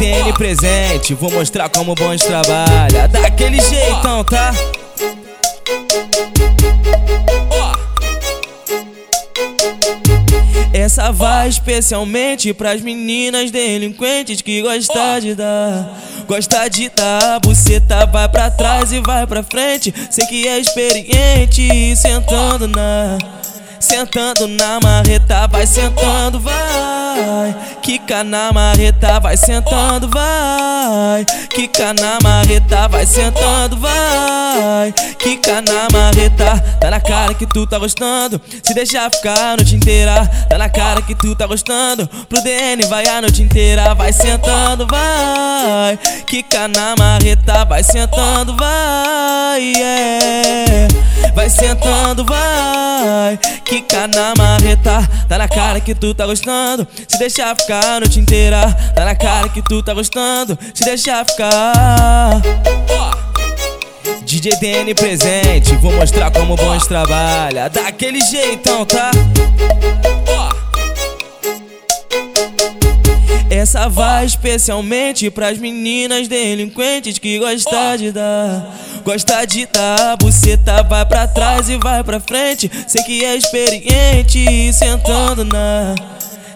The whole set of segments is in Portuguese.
DN presente, vou mostrar como bons trabalha. Daquele jeitão, tá? Essa vai especialmente pras meninas delinquentes que gostam de dar. Gosta de dar, buceta vai pra trás e vai pra frente. Sei que é experiente, sentando na. Sentando na marreta, vai sentando, vai. Quica na marreta, vai sentando, vai. Quica na marreta, vai sentando, vai. Quica na marreta, tá na cara que tu tá gostando. Se deixar ficar a noite inteira, tá na cara que tu tá gostando. Pro DN vai a noite inteira, vai sentando, vai. Quica na marreta, vai sentando, vai. Yeah. Vai sentando, vai. Quica na marreta, tá na cara que tu tá gostando. Se deixar ficar a noite inteira, tá na cara que tu tá gostando. Se deixar ficar. DJ DN presente, vou mostrar como bons trabalha. Daquele jeitão, tá? Essa vai especialmente pras meninas delinquentes que gostam de dar. Gosta de dar, buceta vai pra trás e vai pra frente. Sei que é experiente, sentando na.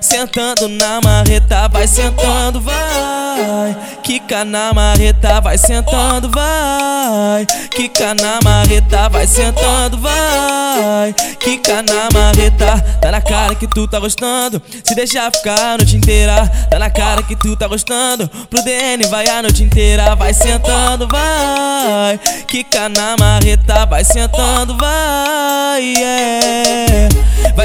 Sentando na marreta, vai sentando, vai. Quica na marreta, vai sentando, vai. Quica na marreta, vai sentando, vai. Quica na marreta, tá na cara que tu tá gostando. Se deixar ficar a noite inteira, tá na cara que tu tá gostando. Pro DN vai a noite inteira, vai sentando, vai. Quica na marreta, vai sentando, vai.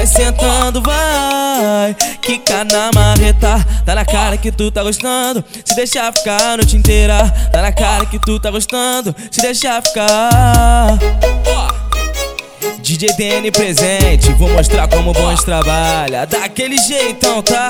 Vai sentando, vai. Quica na marreta, tá na cara que tu tá gostando. Se deixar ficar a noite inteira, tá na cara que tu tá gostando. Se deixar ficar. DJ DN presente, vou mostrar como bons trabalha. Daquele jeitão, tá?